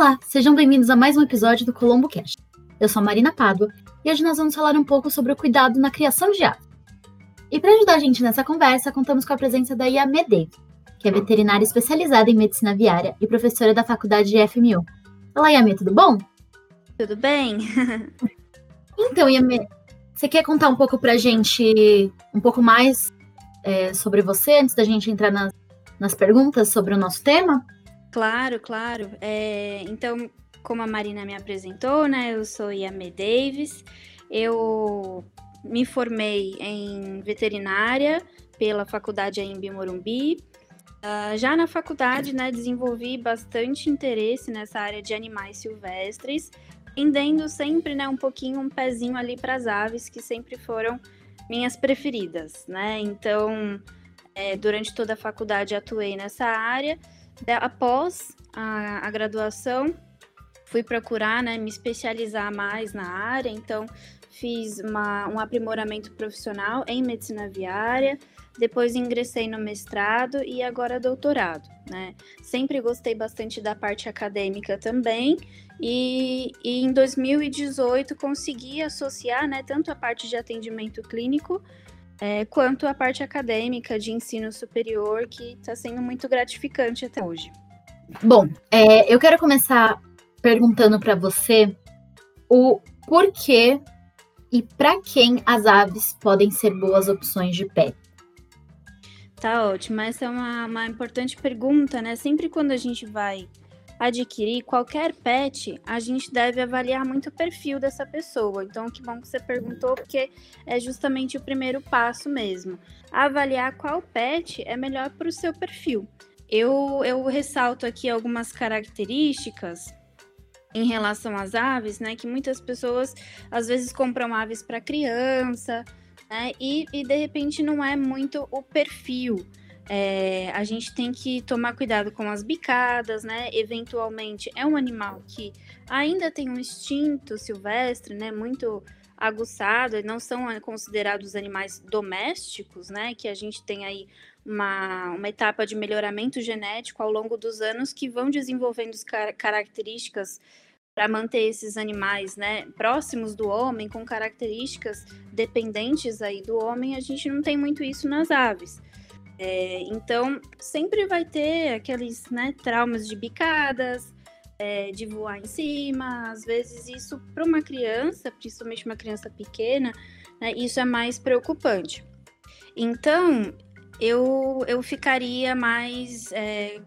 Olá, sejam bem-vindos a mais um episódio do Colombo Cast. Eu sou a Marina Pádua e hoje nós vamos falar um pouco sobre o cuidado na criação de aves. E para ajudar a gente nessa conversa, contamos com a presença da Davis, que é veterinária especializada em medicina aviária e professora da faculdade de FMU. Olá, Yame, tudo bom? Tudo bem? então, Yame, você quer contar um pouco pra gente, um pouco mais é, sobre você, antes da gente entrar nas, nas perguntas sobre o nosso tema? Claro, claro. É, então, como a Marina me apresentou, né, eu sou Yame Davis, eu me formei em veterinária pela faculdade em Morumbi. Uh, já na faculdade, né, desenvolvi bastante interesse nessa área de animais silvestres, tendendo sempre, né, um pouquinho um pezinho ali para as aves, que sempre foram minhas preferidas, né? Então, é, durante toda a faculdade atuei nessa área. Após a, a graduação, fui procurar, né, me especializar mais na área. Então, fiz uma, um aprimoramento profissional em medicina aviária, depois ingressei no mestrado e agora doutorado, né? Sempre gostei bastante da parte acadêmica também e, e em 2018 consegui associar, né, tanto a parte de atendimento clínico é, quanto a parte acadêmica de ensino superior, que está sendo muito gratificante até hoje. Bom, é, eu quero começar perguntando para você o porquê e para quem as aves podem ser boas opções de pet. Tá ótimo, essa é uma, uma importante pergunta, né? Sempre quando a gente vai adquirir qualquer pet, a gente deve avaliar muito o perfil dessa pessoa. Então, que bom que você perguntou, porque é justamente o primeiro passo mesmo. Avaliar qual pet é melhor para o seu perfil. Eu, eu ressalto aqui algumas características em relação às aves, né? Que muitas pessoas às vezes compram aves para criança, né? E, e de repente não é muito o perfil. É, a gente tem que tomar cuidado com as bicadas, né? Eventualmente é um animal que ainda tem um instinto silvestre, né? Muito aguçado, e não são considerados animais domésticos, né? Que a gente tem aí uma, uma etapa de melhoramento genético ao longo dos anos que vão desenvolvendo car características para manter esses animais, né, próximos do homem, com características dependentes aí do homem, a gente não tem muito isso nas aves. É, então, sempre vai ter aqueles né, traumas de bicadas, é, de voar em cima. Às vezes, isso para uma criança, principalmente uma criança pequena, né, isso é mais preocupante. Então, eu, eu ficaria mais, é,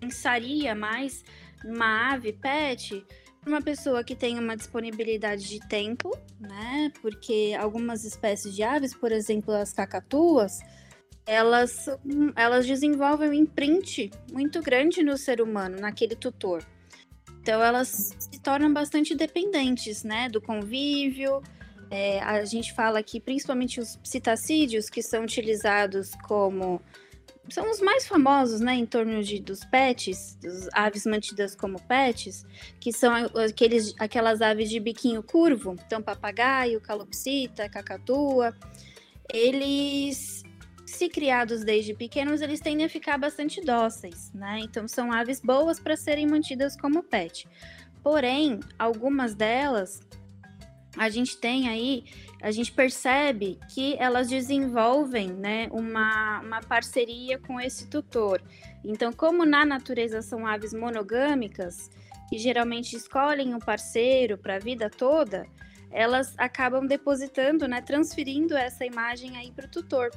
pensaria mais numa ave pet uma pessoa que tem uma disponibilidade de tempo, né? Porque algumas espécies de aves, por exemplo, as cacatuas, elas, elas desenvolvem um imprint muito grande no ser humano, naquele tutor. Então elas se tornam bastante dependentes, né, do convívio. É, a gente fala aqui principalmente os psitacídeos que são utilizados como são os mais famosos, né, em torno de, dos pets, dos aves mantidas como pets, que são aqueles, aquelas aves de biquinho curvo, então papagaio, calopsita, cacatua. Eles se criados desde pequenos, eles tendem a ficar bastante dóceis, né? Então são aves boas para serem mantidas como pet. Porém, algumas delas a gente tem aí, a gente percebe que elas desenvolvem, né, uma, uma parceria com esse tutor. Então, como na natureza são aves monogâmicas, que geralmente escolhem um parceiro para a vida toda, elas acabam depositando, né, transferindo essa imagem aí para o tutor.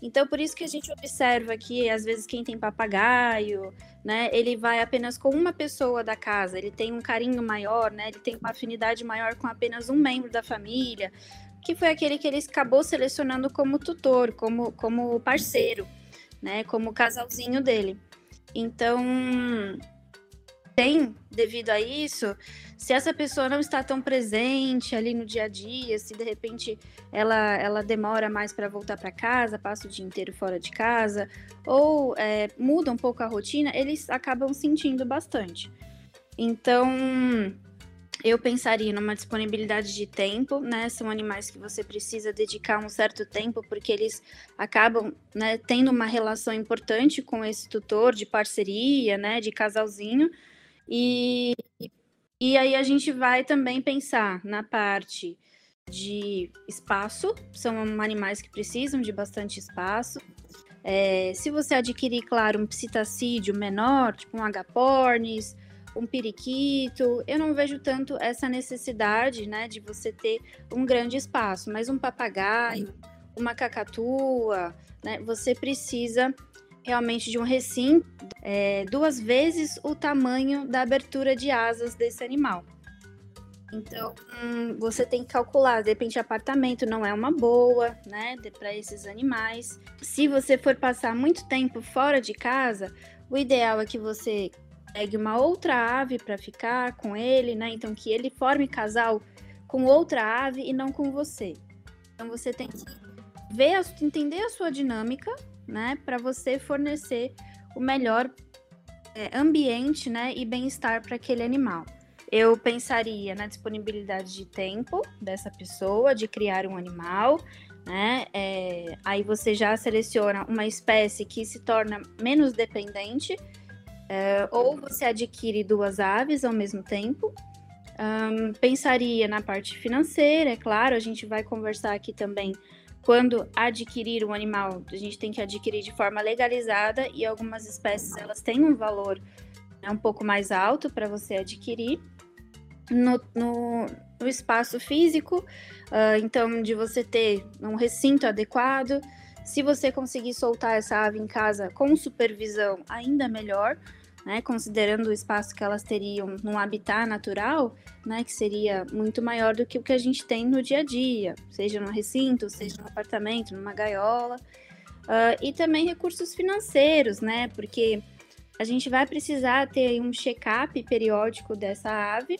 Então, por isso que a gente observa que, às vezes, quem tem papagaio, né, ele vai apenas com uma pessoa da casa, ele tem um carinho maior, né, ele tem uma afinidade maior com apenas um membro da família, que foi aquele que ele acabou selecionando como tutor, como, como parceiro, né, como casalzinho dele. Então, tem, devido a isso, se essa pessoa não está tão presente ali no dia a dia, se de repente ela, ela demora mais para voltar para casa, passa o dia inteiro fora de casa, ou é, muda um pouco a rotina, eles acabam sentindo bastante. Então, eu pensaria numa disponibilidade de tempo, né? São animais que você precisa dedicar um certo tempo, porque eles acabam né, tendo uma relação importante com esse tutor de parceria, né? De casalzinho. E, e aí a gente vai também pensar na parte de espaço, são animais que precisam de bastante espaço. É, se você adquirir, claro, um psitacídeo menor, tipo um agapornis, um periquito, eu não vejo tanto essa necessidade, né, de você ter um grande espaço, mas um papagaio, uma cacatua, né, você precisa realmente de um recinto é, duas vezes o tamanho da abertura de asas desse animal. Então, hum, você tem que calcular, de repente, apartamento não é uma boa, né, para esses animais. Se você for passar muito tempo fora de casa, o ideal é que você pegue uma outra ave para ficar com ele, né? Então, que ele forme casal com outra ave e não com você. Então, você tem que ver, entender a sua dinâmica, né, para você fornecer o melhor é, ambiente, né, e bem-estar para aquele animal. Eu pensaria na disponibilidade de tempo dessa pessoa de criar um animal, né? É, aí você já seleciona uma espécie que se torna menos dependente, é, ou você adquire duas aves ao mesmo tempo. Um, pensaria na parte financeira, é claro, a gente vai conversar aqui também quando adquirir um animal, a gente tem que adquirir de forma legalizada e algumas espécies elas têm um valor né, um pouco mais alto para você adquirir no, no, no espaço físico, uh, então de você ter um recinto adequado. Se você conseguir soltar essa ave em casa com supervisão, ainda melhor, né, considerando o espaço que elas teriam num habitat natural, né, que seria muito maior do que o que a gente tem no dia a dia, seja no recinto, seja no apartamento, numa gaiola, uh, e também recursos financeiros, né, porque a gente vai precisar ter um check-up periódico dessa ave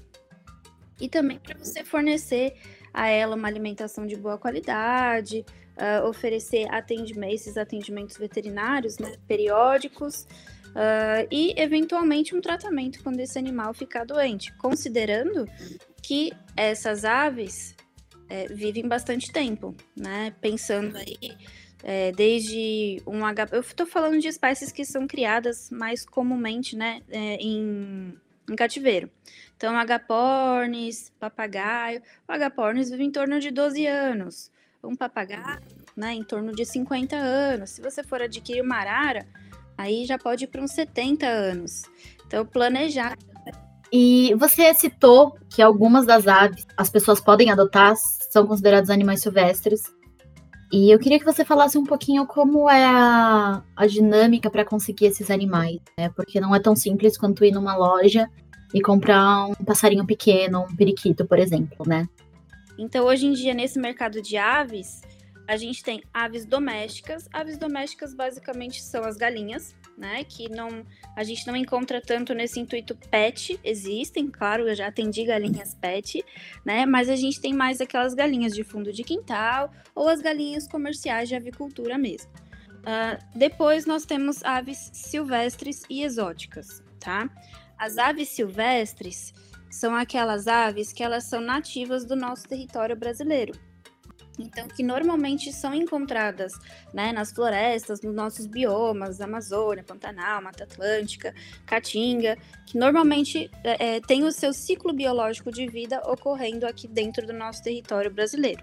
e também para você fornecer a ela uma alimentação de boa qualidade, uh, oferecer atendimento, esses atendimentos veterinários né, periódicos, Uh, e eventualmente um tratamento quando esse animal ficar doente, considerando que essas aves é, vivem bastante tempo, né? Pensando aí é, desde um H. Eu estou falando de espécies que são criadas mais comumente, né, é, em, em cativeiro. Então, agapornis, papagaio. O agapornis vive em torno de 12 anos. Um papagaio, né, em torno de 50 anos. Se você for adquirir uma arara, Aí já pode ir para uns 70 anos. Então, planejar. E você citou que algumas das aves as pessoas podem adotar, são considerados animais silvestres. E eu queria que você falasse um pouquinho como é a, a dinâmica para conseguir esses animais, né? Porque não é tão simples quanto ir numa loja e comprar um passarinho pequeno, um periquito, por exemplo, né? Então, hoje em dia, nesse mercado de aves, a gente tem aves domésticas. Aves domésticas basicamente são as galinhas, né? Que não a gente não encontra tanto nesse intuito pet. Existem, claro, eu já atendi galinhas pet, né? Mas a gente tem mais aquelas galinhas de fundo de quintal ou as galinhas comerciais de avicultura mesmo. Uh, depois nós temos aves silvestres e exóticas, tá? As aves silvestres são aquelas aves que elas são nativas do nosso território brasileiro. Então, que normalmente são encontradas né, nas florestas, nos nossos biomas, Amazônia, Pantanal, Mata Atlântica, Caatinga, que normalmente é, é, tem o seu ciclo biológico de vida ocorrendo aqui dentro do nosso território brasileiro.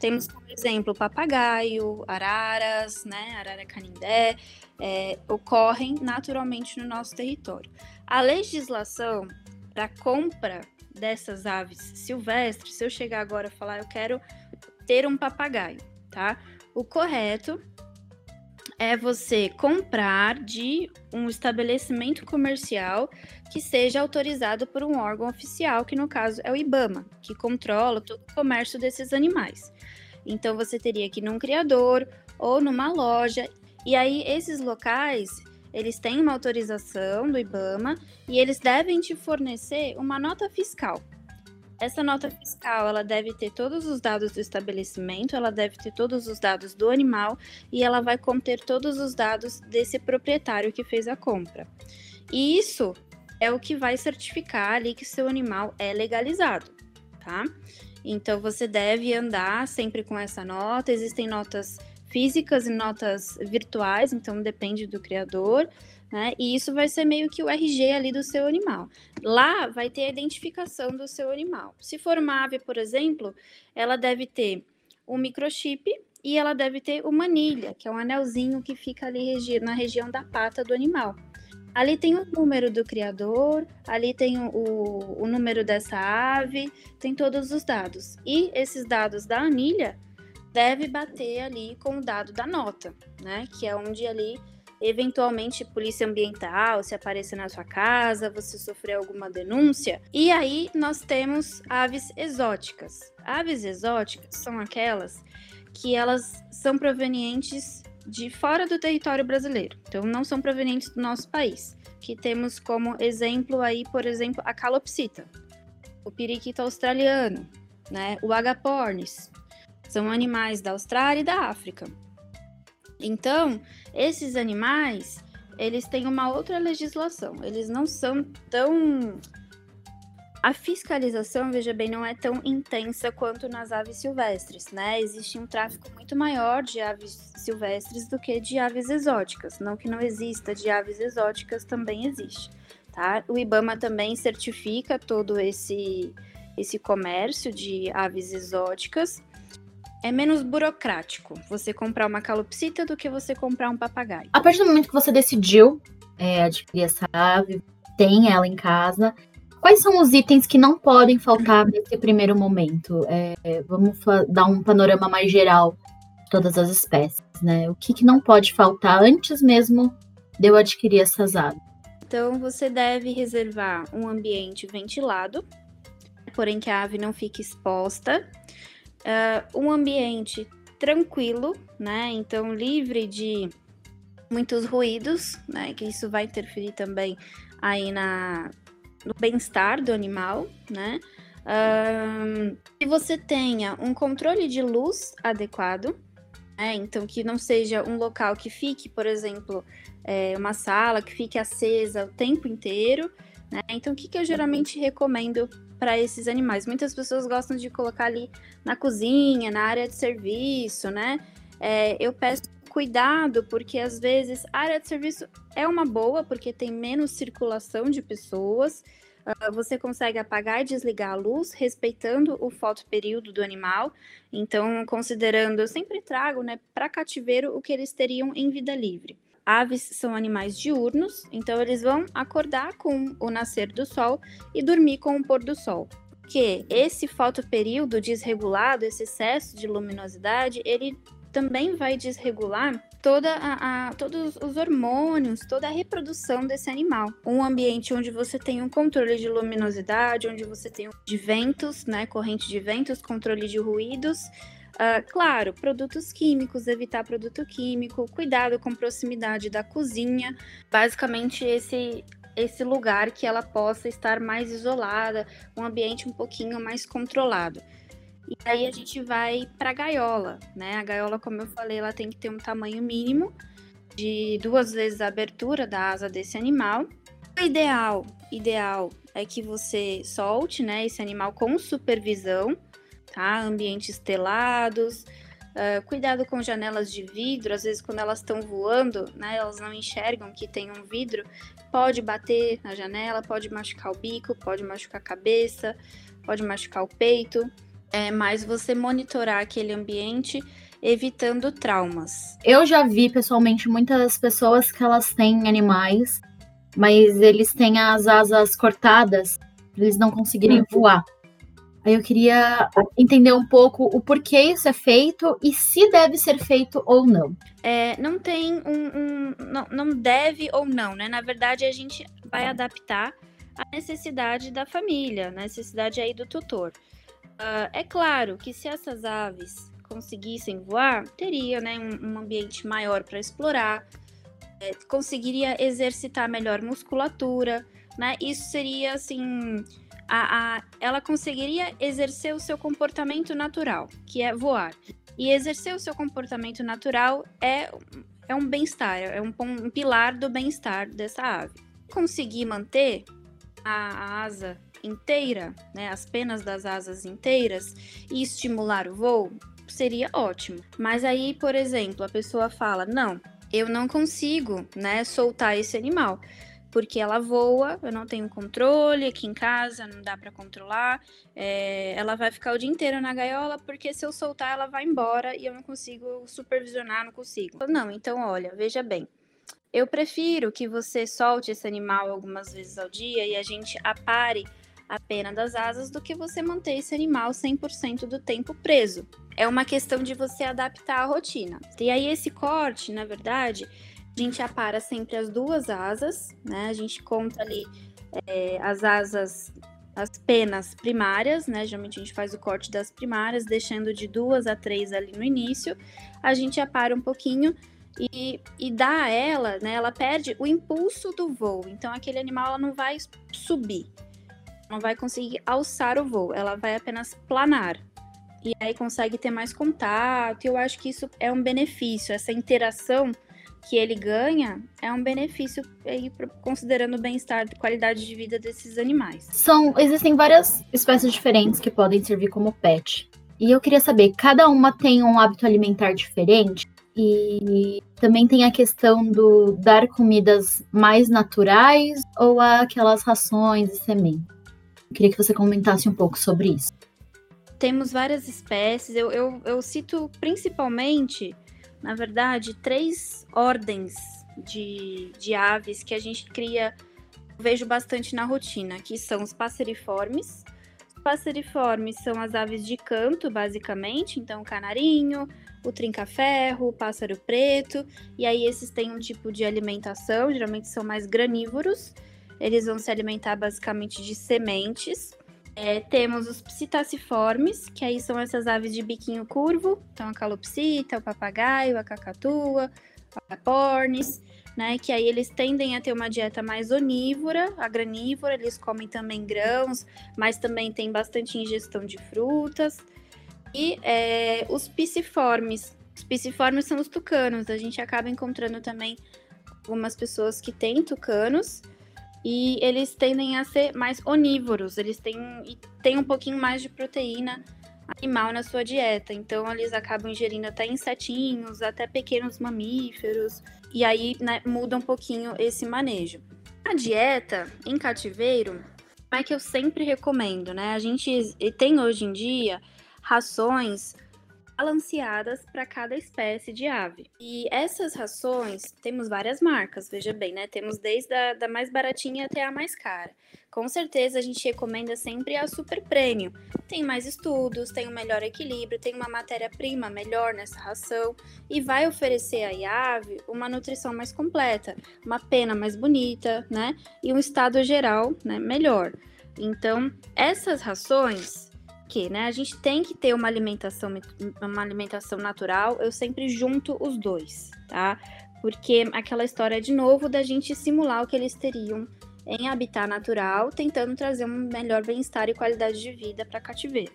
Temos, por exemplo, papagaio, araras, né, arara canindé, é, ocorrem naturalmente no nosso território. A legislação para compra dessas aves silvestres, se eu chegar agora e falar, eu quero ter um papagaio, tá? O correto é você comprar de um estabelecimento comercial que seja autorizado por um órgão oficial, que no caso é o IBAMA, que controla todo o comércio desses animais. Então você teria que ir num criador ou numa loja, e aí esses locais eles têm uma autorização do IBAMA e eles devem te fornecer uma nota fiscal. Essa nota fiscal, ela deve ter todos os dados do estabelecimento, ela deve ter todos os dados do animal e ela vai conter todos os dados desse proprietário que fez a compra. E isso é o que vai certificar ali que seu animal é legalizado, tá? Então você deve andar sempre com essa nota. Existem notas físicas e notas virtuais, então depende do criador. Né? E isso vai ser meio que o RG ali do seu animal. Lá vai ter a identificação do seu animal. Se for uma ave, por exemplo, ela deve ter um microchip e ela deve ter uma anilha, que é um anelzinho que fica ali na região da pata do animal. Ali tem o número do criador, ali tem o, o número dessa ave, tem todos os dados. E esses dados da anilha deve bater ali com o dado da nota, né? Que é onde ali eventualmente polícia ambiental, se aparecer na sua casa, você sofrer alguma denúncia. E aí nós temos aves exóticas. Aves exóticas são aquelas que elas são provenientes de fora do território brasileiro, então não são provenientes do nosso país. Que temos como exemplo aí, por exemplo, a calopsita, o periquito australiano, né, o agapornis. São animais da Austrália e da África. Então, esses animais, eles têm uma outra legislação. Eles não são tão a fiscalização, veja bem, não é tão intensa quanto nas aves silvestres, né? Existe um tráfico muito maior de aves silvestres do que de aves exóticas. Não que não exista, de aves exóticas também existe, tá? O IBAMA também certifica todo esse esse comércio de aves exóticas é menos burocrático você comprar uma calopsita do que você comprar um papagaio. A partir do momento que você decidiu é, adquirir essa ave, tem ela em casa, quais são os itens que não podem faltar nesse primeiro momento? É, vamos dar um panorama mais geral de todas as espécies, né? O que, que não pode faltar antes mesmo de eu adquirir essas aves? Então, você deve reservar um ambiente ventilado, porém que a ave não fique exposta uh, um ambiente tranquilo, né? Então, livre de muitos ruídos, né? Que isso vai interferir também aí na, no bem-estar do animal, né? Uh, que você tenha um controle de luz adequado, né? Então, que não seja um local que fique, por exemplo, é, uma sala que fique acesa o tempo inteiro, né? Então, o que, que eu geralmente recomendo para esses animais. Muitas pessoas gostam de colocar ali na cozinha, na área de serviço, né? É, eu peço cuidado, porque às vezes a área de serviço é uma boa, porque tem menos circulação de pessoas. Uh, você consegue apagar e desligar a luz, respeitando o fotoperíodo do animal. Então, considerando, eu sempre trago, né, para cativeiro o que eles teriam em vida livre. Aves são animais diurnos, então eles vão acordar com o nascer do sol e dormir com o pôr do sol. Que esse fotoperíodo desregulado, esse excesso de luminosidade, ele também vai desregular toda a, a, todos os hormônios, toda a reprodução desse animal. Um ambiente onde você tem um controle de luminosidade, onde você tem de ventos, né, corrente de ventos, controle de ruídos, Uh, claro, produtos químicos, evitar produto químico, cuidado com proximidade da cozinha, basicamente esse esse lugar que ela possa estar mais isolada, um ambiente um pouquinho mais controlado. E aí a gente vai para a gaiola, né? A gaiola, como eu falei, ela tem que ter um tamanho mínimo de duas vezes a abertura da asa desse animal. O ideal, ideal é que você solte, né, esse animal com supervisão tá? Ambientes telados, uh, cuidado com janelas de vidro, às vezes quando elas estão voando, né, elas não enxergam que tem um vidro, pode bater na janela, pode machucar o bico, pode machucar a cabeça, pode machucar o peito, é, mas você monitorar aquele ambiente evitando traumas. Eu já vi pessoalmente muitas pessoas que elas têm animais, mas eles têm as asas cortadas, eles não conseguirem uhum. voar. Aí eu queria entender um pouco o porquê isso é feito e se deve ser feito ou não. É, não tem um, um não, não, deve ou não, né? Na verdade, a gente vai adaptar a necessidade da família, a necessidade aí do tutor. Uh, é claro que se essas aves conseguissem voar, teria né, um, um ambiente maior para explorar, é, conseguiria exercitar melhor musculatura, né? Isso seria assim a, a, ela conseguiria exercer o seu comportamento natural, que é voar. E exercer o seu comportamento natural é, é um bem-estar, é um, um, pilar do bem-estar dessa ave. Conseguir manter a, a asa inteira, né, as penas das asas inteiras e estimular o voo, seria ótimo. Mas aí, por exemplo, a pessoa fala: "Não, eu não consigo, né, soltar esse animal" porque ela voa, eu não tenho controle aqui em casa, não dá para controlar. É, ela vai ficar o dia inteiro na gaiola, porque se eu soltar, ela vai embora e eu não consigo supervisionar, não consigo. Não, então olha, veja bem. Eu prefiro que você solte esse animal algumas vezes ao dia e a gente apare a pena das asas do que você manter esse animal 100% do tempo preso. É uma questão de você adaptar a rotina. E aí esse corte, na verdade, a gente apara sempre as duas asas, né? A gente conta ali é, as asas, as penas primárias, né? Geralmente a gente faz o corte das primárias, deixando de duas a três ali no início. A gente apara um pouquinho e, e dá a ela, né? Ela perde o impulso do voo. Então aquele animal ela não vai subir, não vai conseguir alçar o voo, ela vai apenas planar. E aí consegue ter mais contato. Eu acho que isso é um benefício, essa interação que ele ganha é um benefício aí, considerando o bem-estar e qualidade de vida desses animais. São, existem várias espécies diferentes que podem servir como pet. E eu queria saber, cada uma tem um hábito alimentar diferente? E também tem a questão do dar comidas mais naturais ou aquelas rações e sementes. Queria que você comentasse um pouco sobre isso. Temos várias espécies, eu, eu, eu cito principalmente na verdade, três ordens de, de aves que a gente cria, vejo bastante na rotina, que são os passeriformes. Os passeriformes são as aves de canto, basicamente, então o canarinho, o trinca-ferro, o pássaro preto, e aí esses têm um tipo de alimentação, geralmente são mais granívoros, eles vão se alimentar basicamente de sementes. É, temos os psittaciformes, que aí são essas aves de biquinho curvo, então a calopsita, o papagaio, a cacatua, a pornis, né, que aí eles tendem a ter uma dieta mais onívora, a granívora, eles comem também grãos, mas também tem bastante ingestão de frutas. E é, os pisciformes, os pisciformes são os tucanos, a gente acaba encontrando também algumas pessoas que têm tucanos, e eles tendem a ser mais onívoros, eles têm, têm um pouquinho mais de proteína animal na sua dieta, então eles acabam ingerindo até insetinhos, até pequenos mamíferos, e aí né, muda um pouquinho esse manejo. A dieta em cativeiro é que eu sempre recomendo, né? A gente tem hoje em dia rações balanceadas para cada espécie de ave. E essas rações, temos várias marcas, veja bem, né? Temos desde a da mais baratinha até a mais cara. Com certeza a gente recomenda sempre a Super Premium. Tem mais estudos, tem um melhor equilíbrio, tem uma matéria-prima melhor nessa ração e vai oferecer à ave uma nutrição mais completa, uma pena mais bonita, né? E um estado geral, né, melhor. Então, essas rações que, né? A gente tem que ter uma alimentação, uma alimentação natural. Eu sempre junto os dois, tá? Porque aquela história de novo da gente simular o que eles teriam em habitat natural, tentando trazer um melhor bem-estar e qualidade de vida para cativeiro.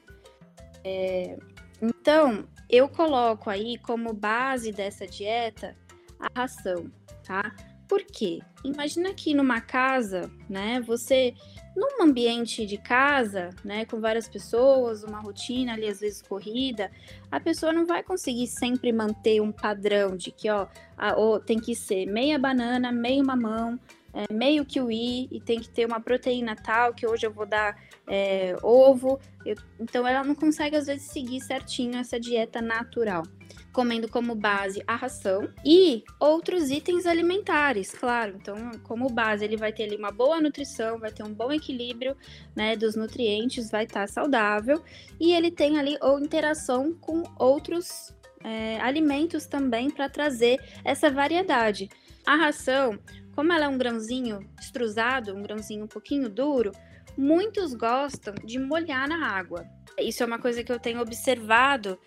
É, então, eu coloco aí como base dessa dieta a ração, tá? Por quê? Imagina que numa casa, né, você num ambiente de casa, né, com várias pessoas, uma rotina ali às vezes corrida, a pessoa não vai conseguir sempre manter um padrão de que, ó, a, ó tem que ser meia banana, meio mamão, é, meio kiwi e tem que ter uma proteína tal, que hoje eu vou dar é, ovo. Eu, então ela não consegue, às vezes, seguir certinho essa dieta natural. Comendo como base a ração e outros itens alimentares, claro. Então, como base, ele vai ter ali uma boa nutrição, vai ter um bom equilíbrio né, dos nutrientes, vai estar saudável e ele tem ali ou interação com outros é, alimentos também para trazer essa variedade. A ração, como ela é um grãozinho extrusado, um grãozinho um pouquinho duro, muitos gostam de molhar na água. Isso é uma coisa que eu tenho observado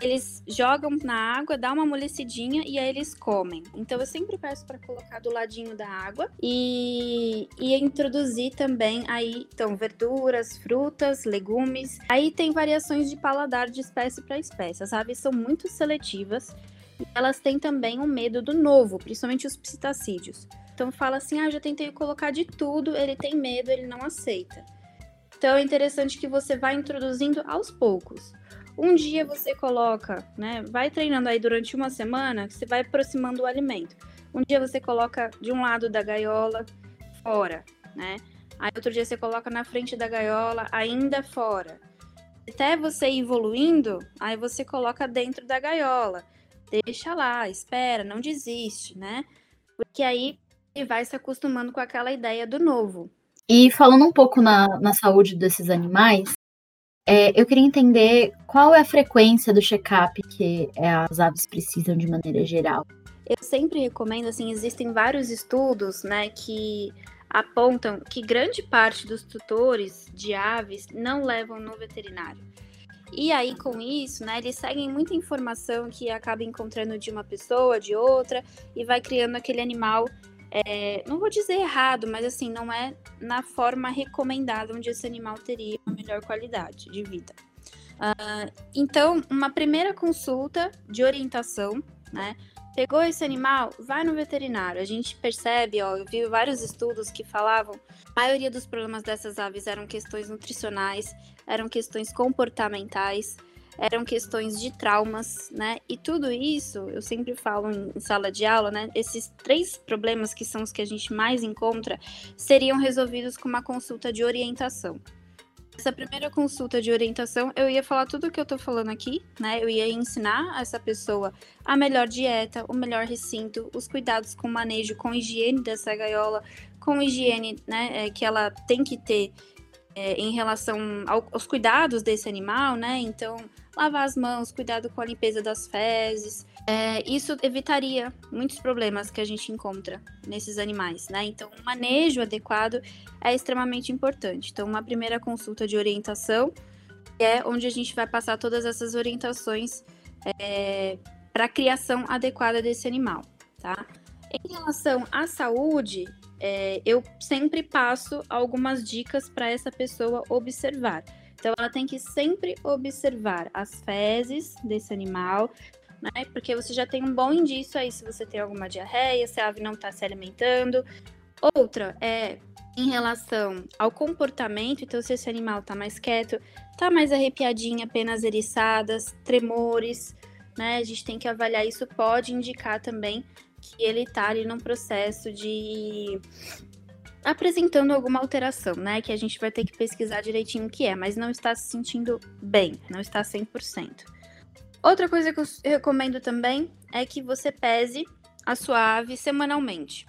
eles jogam na água, dá uma amolecidinha e aí eles comem. Então eu sempre peço para colocar do ladinho da água e, e introduzir também aí, então, verduras, frutas, legumes. Aí tem variações de paladar de espécie para espécie. As aves são muito seletivas e elas têm também um medo do novo, principalmente os psitacídeos. Então fala assim: ah, já tentei colocar de tudo, ele tem medo, ele não aceita. Então é interessante que você vá introduzindo aos poucos. Um dia você coloca, né? Vai treinando aí durante uma semana, você vai aproximando o alimento. Um dia você coloca de um lado da gaiola, fora, né? Aí outro dia você coloca na frente da gaiola, ainda fora. Até você ir evoluindo, aí você coloca dentro da gaiola. Deixa lá, espera, não desiste, né? Porque aí ele vai se acostumando com aquela ideia do novo. E falando um pouco na, na saúde desses animais, é, eu queria entender qual é a frequência do check-up que é, as aves precisam de maneira geral. Eu sempre recomendo, assim, existem vários estudos, né, que apontam que grande parte dos tutores de aves não levam no veterinário. E aí, com isso, né, eles seguem muita informação que acaba encontrando de uma pessoa, de outra, e vai criando aquele animal é, não vou dizer errado, mas assim, não é na forma recomendada onde esse animal teria uma melhor qualidade de vida. Uh, então, uma primeira consulta de orientação, né? Pegou esse animal, vai no veterinário. A gente percebe, ó, eu vi vários estudos que falavam, a maioria dos problemas dessas aves eram questões nutricionais, eram questões comportamentais, eram questões de traumas, né? E tudo isso, eu sempre falo em, sala de aula, né? Esses três problemas que são os que a gente mais encontra seriam resolvidos com uma consulta de orientação. Essa primeira consulta de orientação, eu ia falar tudo o que eu tô falando aqui, né? Eu ia ensinar essa pessoa a melhor dieta, o melhor recinto, os cuidados com manejo, com higiene dessa gaiola, com higiene, né, é, que ela tem que ter é, em relação ao, aos cuidados desse animal, né? Então, lavar as mãos, cuidado com a limpeza das fezes. É, isso evitaria muitos problemas que a gente encontra nesses animais, né? Então, o manejo adequado é extremamente importante. Então, uma primeira consulta de orientação é onde a gente vai passar todas essas orientações é, para a criação adequada desse animal, tá? Em relação à saúde, é, eu sempre passo algumas dicas para essa pessoa observar. Então, ela tem que sempre observar as fezes desse animal, né? Porque você já tem um bom indício aí se você tem alguma diarreia, se a ave não está se alimentando. Outra é em relação ao comportamento, então se esse animal está mais quieto, está mais arrepiadinho, apenas eriçadas, tremores, né? A gente tem que avaliar isso, pode indicar também que ele está ali num processo de apresentando alguma alteração, né? Que a gente vai ter que pesquisar direitinho o que é, mas não está se sentindo bem, não está 100%. Outra coisa que eu recomendo também é que você pese a sua ave semanalmente.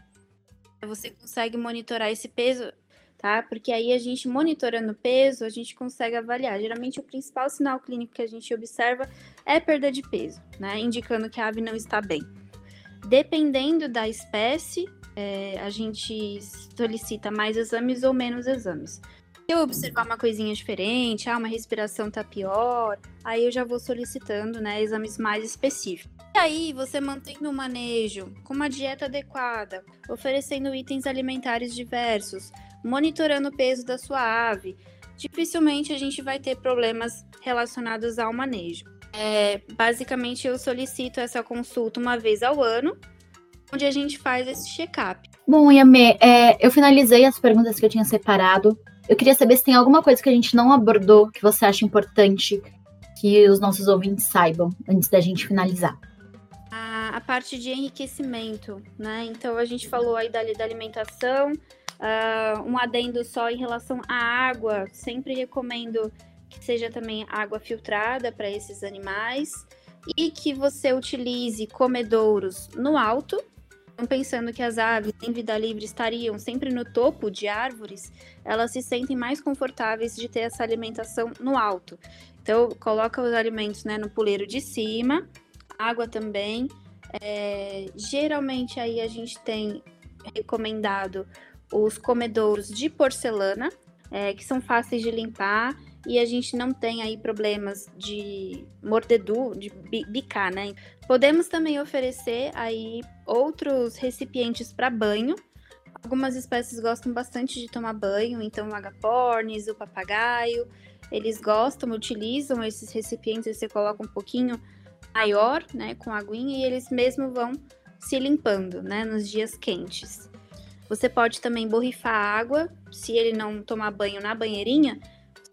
Você consegue monitorar esse peso, tá? Porque aí a gente monitorando o peso, a gente consegue avaliar. Geralmente o principal sinal clínico que a gente observa é perda de peso, né? Indicando que a ave não está bem. Dependendo da espécie, é, a gente solicita mais exames ou menos exames. Se eu observar uma coisinha diferente, ah, uma respiração tá pior, aí eu já vou solicitando, né, exames mais específicos. E aí, você mantendo o manejo, com uma dieta adequada, oferecendo itens alimentares diversos, monitorando o peso da sua ave, dificilmente a gente vai ter problemas relacionados ao manejo. É, basicamente, eu solicito essa consulta uma vez ao ano, onde a gente faz esse check-up. Bom, Yame, é, eu finalizei as perguntas que eu tinha separado. Eu queria saber se tem alguma coisa que a gente não abordou que você acha importante que os nossos ouvintes saibam antes da gente finalizar. A, a parte de enriquecimento, né? Então a gente falou aí da, da alimentação, uh, um adendo só em relação à água. Sempre recomendo que seja também água filtrada para esses animais e que você utilize comedouros no alto, então, pensando que as aves em vida livre estariam sempre no topo de árvores, elas se sentem mais confortáveis de ter essa alimentação no alto. Então, coloca os alimentos né, no puleiro de cima, água também. É, geralmente aí a gente tem recomendado os comedouros de porcelana, é, que são fáceis de limpar e a gente não tem aí problemas de mordedu, de bicar, né? Podemos também oferecer aí outros recipientes para banho. Algumas espécies gostam bastante de tomar banho, então o agapornis, o papagaio, eles gostam, utilizam esses recipientes, você coloca um pouquinho maior, né, com aguinha e eles mesmo vão se limpando, né, nos dias quentes. Você pode também borrifar água, se ele não tomar banho na banheirinha,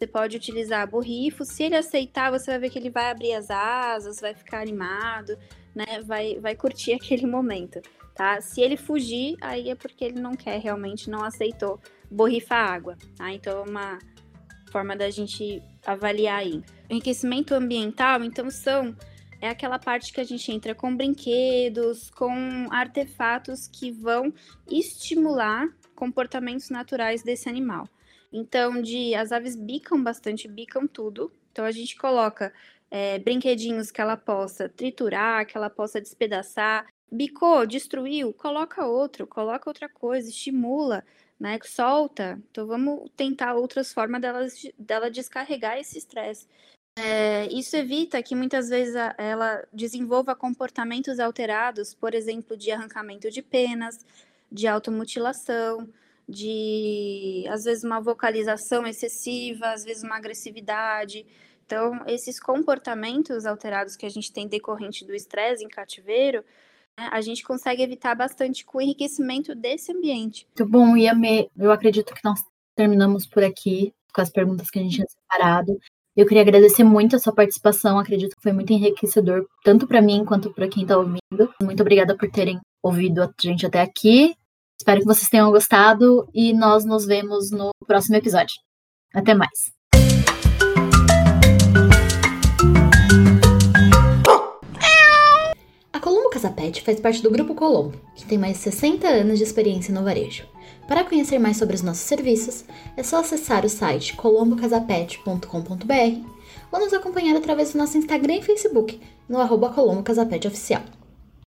Você pode utilizar borrifo. Se ele aceitar, você vai ver que ele vai abrir as asas, vai ficar animado, né? Vai, vai curtir aquele momento, tá? Se ele fugir, aí é porque ele não quer realmente, não aceitou borrifar água, tá? Então é uma forma da gente avaliar aí. Enriquecimento ambiental, então, são é aquela parte que a gente entra com brinquedos, com artefatos que vão estimular comportamentos naturais desse animal. Então, de as aves bicam bastante, bicam tudo. Então, a gente coloca é, brinquedinhos que ela possa triturar, que ela possa despedaçar. Bicou, destruiu, coloca outro, coloca outra coisa, estimula, né? Solta. Então, vamos tentar outras formas dela, dela descarregar esse estresse. É, isso evita que muitas vezes a, ela desenvolva comportamentos alterados, por exemplo, de arrancamento de penas, de automutilação, de às vezes uma vocalização excessiva, às vezes uma agressividade. Então, esses comportamentos alterados que a gente tem decorrente do estresse em cativeiro, né, a gente consegue evitar bastante com o enriquecimento desse ambiente. Muito bom, Iame. Eu acredito que nós terminamos por aqui com as perguntas que a gente tinha separado. Eu queria agradecer muito a sua participação, acredito que foi muito enriquecedor, tanto para mim quanto para quem está ouvindo. Muito obrigada por terem ouvido a gente até aqui. Espero que vocês tenham gostado e nós nos vemos no próximo episódio. Até mais. A Colombo Casapet faz parte do Grupo Colombo, que tem mais de 60 anos de experiência no varejo. Para conhecer mais sobre os nossos serviços, é só acessar o site colombocasapet.com.br ou nos acompanhar através do nosso Instagram e Facebook, no arroba Colombo Casapet Oficial.